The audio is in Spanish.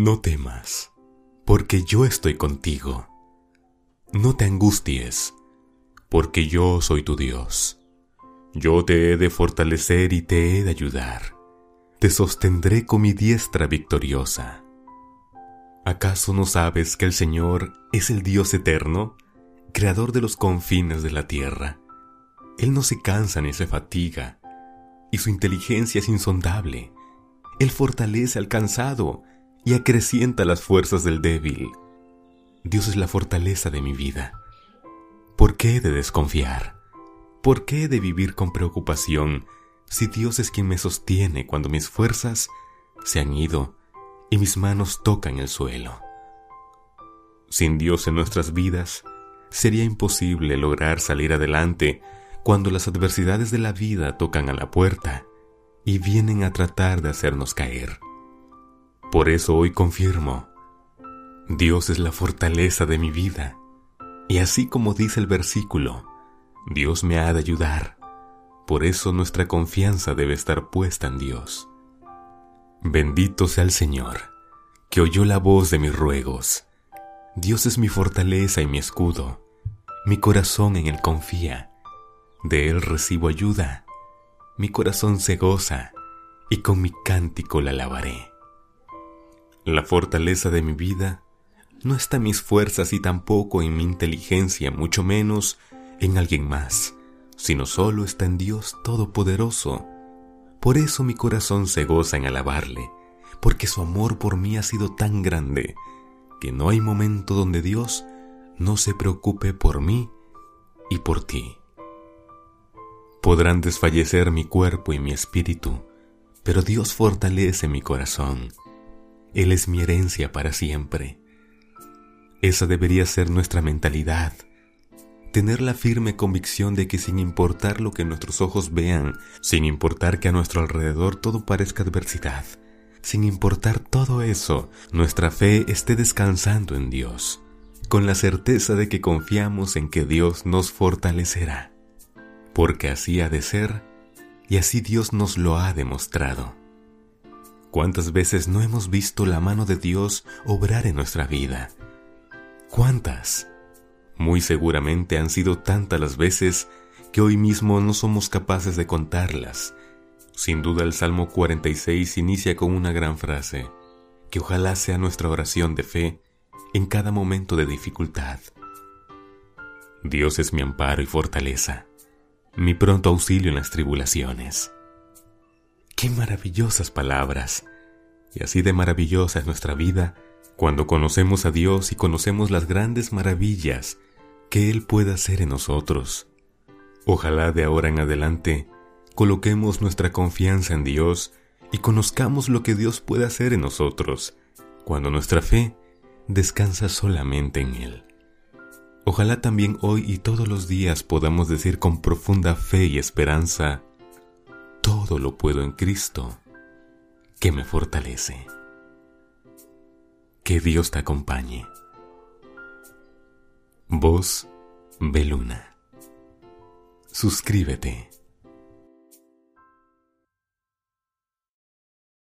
No temas, porque yo estoy contigo. No te angusties, porque yo soy tu Dios. Yo te he de fortalecer y te he de ayudar. Te sostendré con mi diestra victoriosa. ¿Acaso no sabes que el Señor es el Dios eterno, creador de los confines de la tierra? Él no se cansa ni se fatiga, y su inteligencia es insondable. Él fortalece al cansado y acrecienta las fuerzas del débil. Dios es la fortaleza de mi vida. ¿Por qué he de desconfiar? ¿Por qué he de vivir con preocupación si Dios es quien me sostiene cuando mis fuerzas se han ido y mis manos tocan el suelo? Sin Dios en nuestras vidas, sería imposible lograr salir adelante cuando las adversidades de la vida tocan a la puerta y vienen a tratar de hacernos caer. Por eso hoy confirmo, Dios es la fortaleza de mi vida, y así como dice el versículo, Dios me ha de ayudar. Por eso nuestra confianza debe estar puesta en Dios. Bendito sea el Señor, que oyó la voz de mis ruegos. Dios es mi fortaleza y mi escudo. Mi corazón en Él confía. De Él recibo ayuda. Mi corazón se goza y con mi cántico la alabaré. La fortaleza de mi vida no está en mis fuerzas y tampoco en mi inteligencia, mucho menos en alguien más, sino solo está en Dios Todopoderoso. Por eso mi corazón se goza en alabarle, porque su amor por mí ha sido tan grande que no hay momento donde Dios no se preocupe por mí y por ti. Podrán desfallecer mi cuerpo y mi espíritu, pero Dios fortalece mi corazón él es mi herencia para siempre. Esa debería ser nuestra mentalidad. Tener la firme convicción de que sin importar lo que nuestros ojos vean, sin importar que a nuestro alrededor todo parezca adversidad, sin importar todo eso, nuestra fe esté descansando en Dios, con la certeza de que confiamos en que Dios nos fortalecerá, porque así ha de ser y así Dios nos lo ha demostrado. ¿Cuántas veces no hemos visto la mano de Dios obrar en nuestra vida? ¿Cuántas? Muy seguramente han sido tantas las veces que hoy mismo no somos capaces de contarlas. Sin duda el Salmo 46 inicia con una gran frase, que ojalá sea nuestra oración de fe en cada momento de dificultad. Dios es mi amparo y fortaleza, mi pronto auxilio en las tribulaciones. Qué maravillosas palabras. Y así de maravillosa es nuestra vida cuando conocemos a Dios y conocemos las grandes maravillas que Él puede hacer en nosotros. Ojalá de ahora en adelante coloquemos nuestra confianza en Dios y conozcamos lo que Dios puede hacer en nosotros cuando nuestra fe descansa solamente en Él. Ojalá también hoy y todos los días podamos decir con profunda fe y esperanza, lo puedo en Cristo, que me fortalece. Que Dios te acompañe. Voz Beluna. Suscríbete.